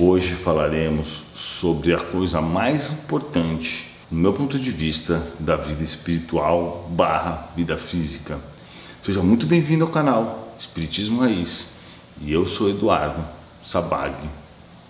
Hoje falaremos sobre a coisa mais importante, no meu ponto de vista, da vida espiritual barra vida física. Seja muito bem-vindo ao canal Espiritismo Raiz e eu sou Eduardo Sabag,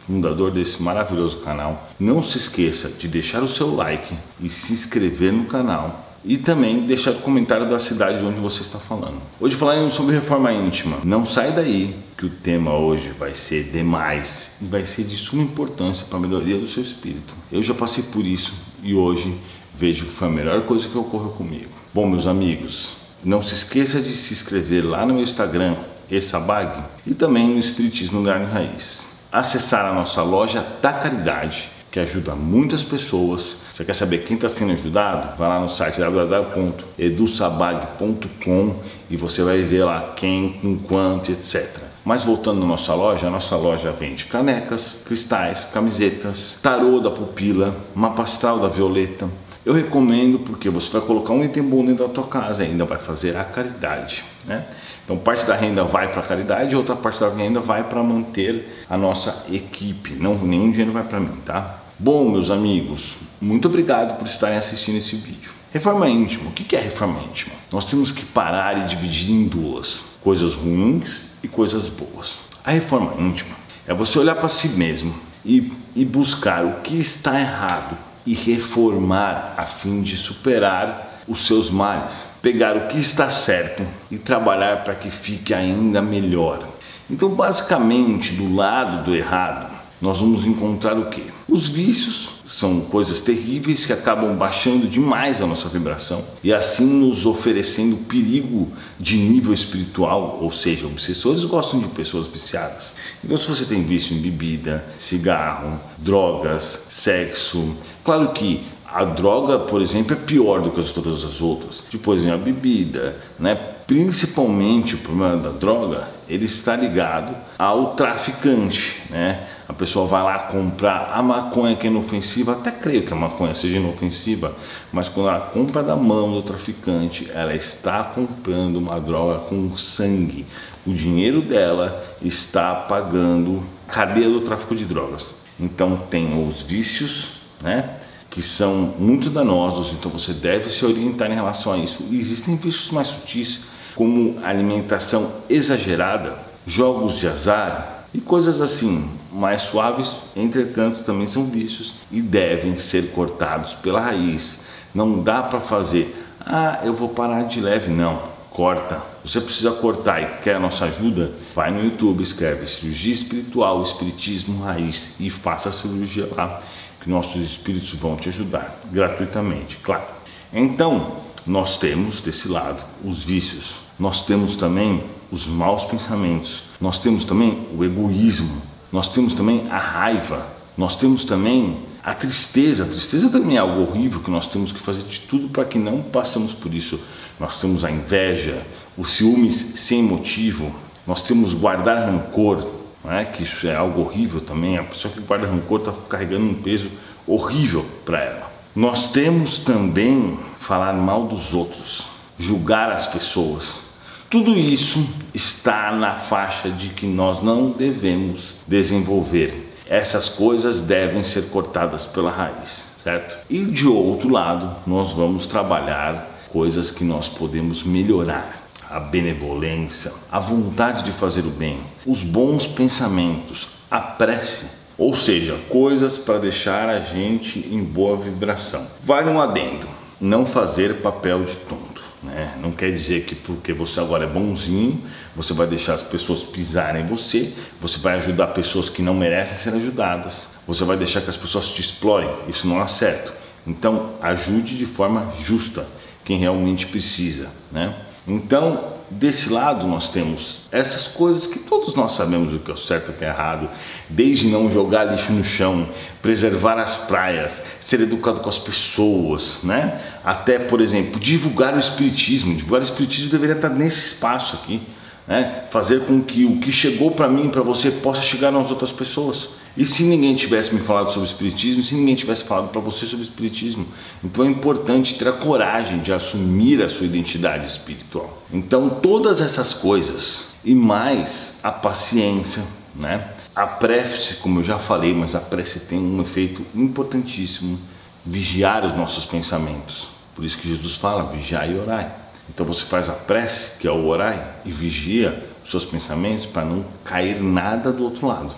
fundador desse maravilhoso canal. Não se esqueça de deixar o seu like e se inscrever no canal e também deixar o comentário da cidade de onde você está falando. Hoje falaremos sobre reforma íntima. Não sai daí que o tema hoje vai ser demais e vai ser de suma importância para a melhoria do seu espírito. Eu já passei por isso e hoje vejo que foi a melhor coisa que ocorreu comigo. Bom, meus amigos, não se esqueça de se inscrever lá no meu Instagram, Essabag, e também no Espiritismo Lugar Raiz. Acessar a nossa loja da Caridade que ajuda muitas pessoas. Você quer saber quem está sendo ajudado? Vai lá no site www.edusabag.com e você vai ver lá quem, com quanto, etc. Mas voltando à nossa loja, a nossa loja vende canecas, cristais, camisetas, tarô da pupila, mapa astral da violeta. Eu recomendo porque você vai colocar um item bom dentro da tua casa ainda vai fazer a caridade, né? Então parte da renda vai para a caridade, outra parte da renda vai para manter a nossa equipe. Não nenhum dinheiro vai para mim, tá? Bom, meus amigos, muito obrigado por estarem assistindo esse vídeo. Reforma íntima. O que é reforma íntima? Nós temos que parar e dividir em duas: coisas ruins e coisas boas. A reforma íntima é você olhar para si mesmo e, e buscar o que está errado e reformar a fim de superar os seus males, pegar o que está certo e trabalhar para que fique ainda melhor. Então, basicamente, do lado do errado, nós vamos encontrar o que? Os vícios são coisas terríveis que acabam baixando demais a nossa vibração e assim nos oferecendo perigo de nível espiritual, ou seja, obsessores gostam de pessoas viciadas. Então, se você tem vício em bebida, cigarro, drogas, sexo, claro que a droga, por exemplo, é pior do que as todas as outras. Depois vem a bebida, né? Principalmente o problema da droga, ele está ligado ao traficante, né? A pessoa vai lá comprar a maconha que é inofensiva, até creio que a maconha seja inofensiva, mas quando ela compra da mão do traficante, ela está comprando uma droga com sangue. O dinheiro dela está pagando cadeia do tráfico de drogas. Então tem os vícios, né? que são muito danosos, então você deve se orientar em relação a isso. E existem vícios mais sutis, como alimentação exagerada, jogos de azar e coisas assim, mais suaves, entretanto, também são vícios e devem ser cortados pela raiz. Não dá para fazer, ah, eu vou parar de leve, não. Corta. Você precisa cortar e quer a nossa ajuda? Vai no YouTube, escreve cirurgia espiritual, espiritismo raiz e faça a cirurgia lá que nossos espíritos vão te ajudar gratuitamente, claro. Então, nós temos desse lado os vícios, nós temos também os maus pensamentos, nós temos também o egoísmo, nós temos também a raiva, nós temos também a tristeza. A tristeza também é algo horrível que nós temos que fazer de tudo para que não passemos por isso. Nós temos a inveja, o ciúmes sem motivo, nós temos guardar rancor, é? que isso é algo horrível também. A pessoa que guarda rancor está carregando um peso horrível para ela. Nós temos também falar mal dos outros, julgar as pessoas. Tudo isso está na faixa de que nós não devemos desenvolver. Essas coisas devem ser cortadas pela raiz, certo? E de outro lado, nós vamos trabalhar coisas que nós podemos melhorar a benevolência, a vontade de fazer o bem, os bons pensamentos, a prece, ou seja, coisas para deixar a gente em boa vibração. Vale um adendo: não fazer papel de tonto. Né? Não quer dizer que porque você agora é bonzinho, você vai deixar as pessoas pisarem em você, você vai ajudar pessoas que não merecem ser ajudadas, você vai deixar que as pessoas te explorem. Isso não é certo. Então, ajude de forma justa quem realmente precisa. Né? Então, desse lado nós temos essas coisas que todos nós sabemos o que é certo e o que é errado, desde não jogar lixo no chão, preservar as praias, ser educado com as pessoas, né? Até, por exemplo, divulgar o espiritismo. Divulgar o espiritismo deveria estar nesse espaço aqui né? fazer com que o que chegou para mim, para você, possa chegar nas outras pessoas. E se ninguém tivesse me falado sobre espiritismo, se ninguém tivesse falado para você sobre espiritismo, então é importante ter a coragem de assumir a sua identidade espiritual. Então todas essas coisas e mais a paciência, né? A prece, como eu já falei, mas a prece tem um efeito importantíssimo, vigiar os nossos pensamentos. Por isso que Jesus fala, vigiai e orai. Então você faz a prece, que é o orai, e vigia os seus pensamentos para não cair nada do outro lado,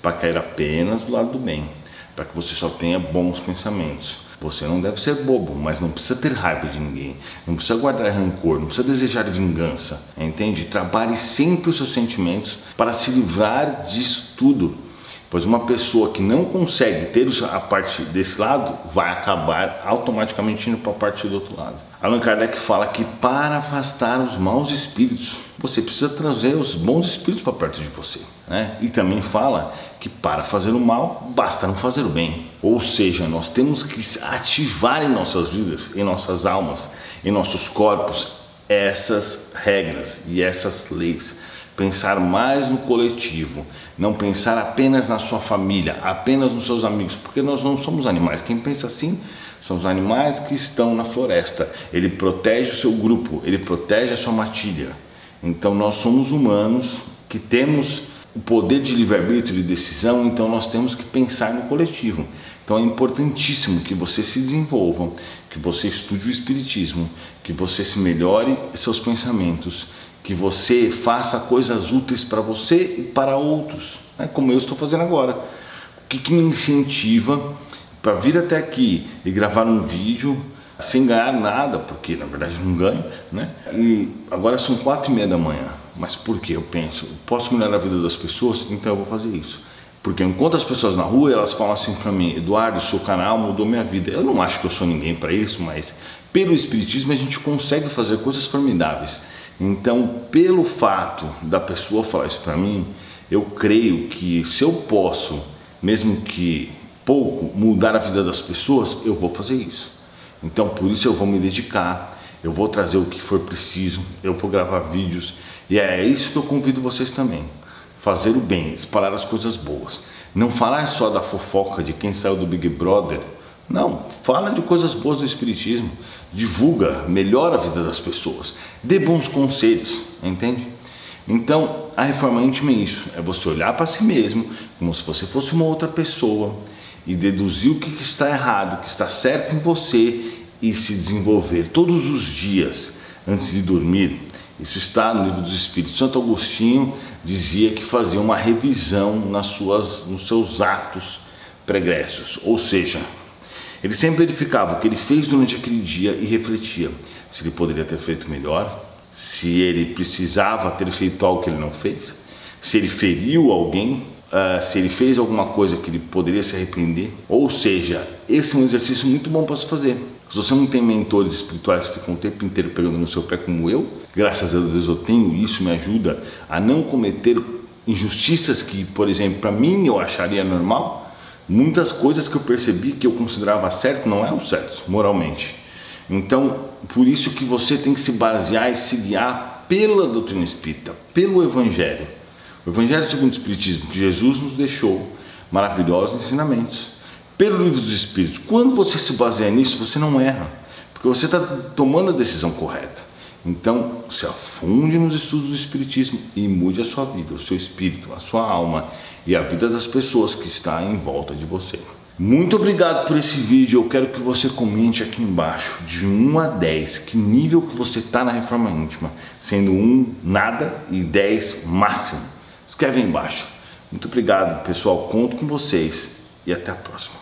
para cair apenas do lado do bem, para que você só tenha bons pensamentos. Você não deve ser bobo, mas não precisa ter raiva de ninguém, não precisa guardar rancor, não precisa desejar vingança, entende? Trabalhe sempre os seus sentimentos para se livrar disso tudo. Pois uma pessoa que não consegue ter a parte desse lado vai acabar automaticamente indo para a parte do outro lado. Allan Kardec fala que para afastar os maus espíritos, você precisa trazer os bons espíritos para perto de você. Né? E também fala que para fazer o mal, basta não fazer o bem. Ou seja, nós temos que ativar em nossas vidas, em nossas almas, em nossos corpos, essas regras e essas leis pensar mais no coletivo, não pensar apenas na sua família, apenas nos seus amigos, porque nós não somos animais. Quem pensa assim são os animais que estão na floresta. Ele protege o seu grupo, ele protege a sua matilha. Então nós somos humanos que temos o poder de livre-arbítrio e de decisão, então nós temos que pensar no coletivo. Então é importantíssimo que você se desenvolva, que você estude o espiritismo, que você se melhore seus pensamentos, que você faça coisas úteis para você e para outros, né? como eu estou fazendo agora. O que, que me incentiva para vir até aqui e gravar um vídeo sem ganhar nada, porque na verdade não ganho, né? E agora são quatro e meia da manhã. Mas por que eu penso? Posso melhorar a vida das pessoas? Então eu vou fazer isso. Porque enquanto as pessoas na rua elas falam assim para mim, Eduardo, seu canal mudou minha vida. Eu não acho que eu sou ninguém para isso, mas pelo espiritismo a gente consegue fazer coisas formidáveis. Então, pelo fato da pessoa falar isso para mim, eu creio que se eu posso, mesmo que pouco, mudar a vida das pessoas, eu vou fazer isso. Então, por isso eu vou me dedicar, eu vou trazer o que for preciso, eu vou gravar vídeos e é isso que eu convido vocês também. Fazer o bem, espalhar as coisas boas. Não falar só da fofoca de quem saiu do Big Brother não, fala de coisas boas do Espiritismo, divulga, melhora a vida das pessoas, dê bons conselhos, entende? Então, a reforma íntima é isso: é você olhar para si mesmo como se você fosse uma outra pessoa e deduzir o que está errado, o que está certo em você e se desenvolver todos os dias antes de dormir. Isso está no livro dos Espíritos. Santo Agostinho dizia que fazia uma revisão nas suas, nos seus atos pregressos, ou seja, ele sempre verificava o que ele fez durante aquele dia e refletia se ele poderia ter feito melhor, se ele precisava ter feito algo que ele não fez, se ele feriu alguém, uh, se ele fez alguma coisa que ele poderia se arrepender. Ou seja, esse é um exercício muito bom para se fazer. Se você não tem mentores espirituais que ficam o tempo inteiro pegando no seu pé como eu, graças a Deus eu tenho, e isso me ajuda a não cometer injustiças que, por exemplo, para mim eu acharia normal, muitas coisas que eu percebi que eu considerava certo não eram certos moralmente. Então, por isso que você tem que se basear e se guiar pela doutrina espírita, pelo evangelho. O evangelho segundo o espiritismo que Jesus nos deixou maravilhosos ensinamentos. Pelo livro dos espíritos. Quando você se baseia nisso, você não erra, porque você está tomando a decisão correta. Então, se afunde nos estudos do Espiritismo e mude a sua vida, o seu espírito, a sua alma e a vida das pessoas que está em volta de você. Muito obrigado por esse vídeo. Eu quero que você comente aqui embaixo, de 1 a 10, que nível que você está na reforma íntima, sendo 1 nada e 10 máximo. Escreve aí embaixo. Muito obrigado, pessoal. Conto com vocês e até a próxima.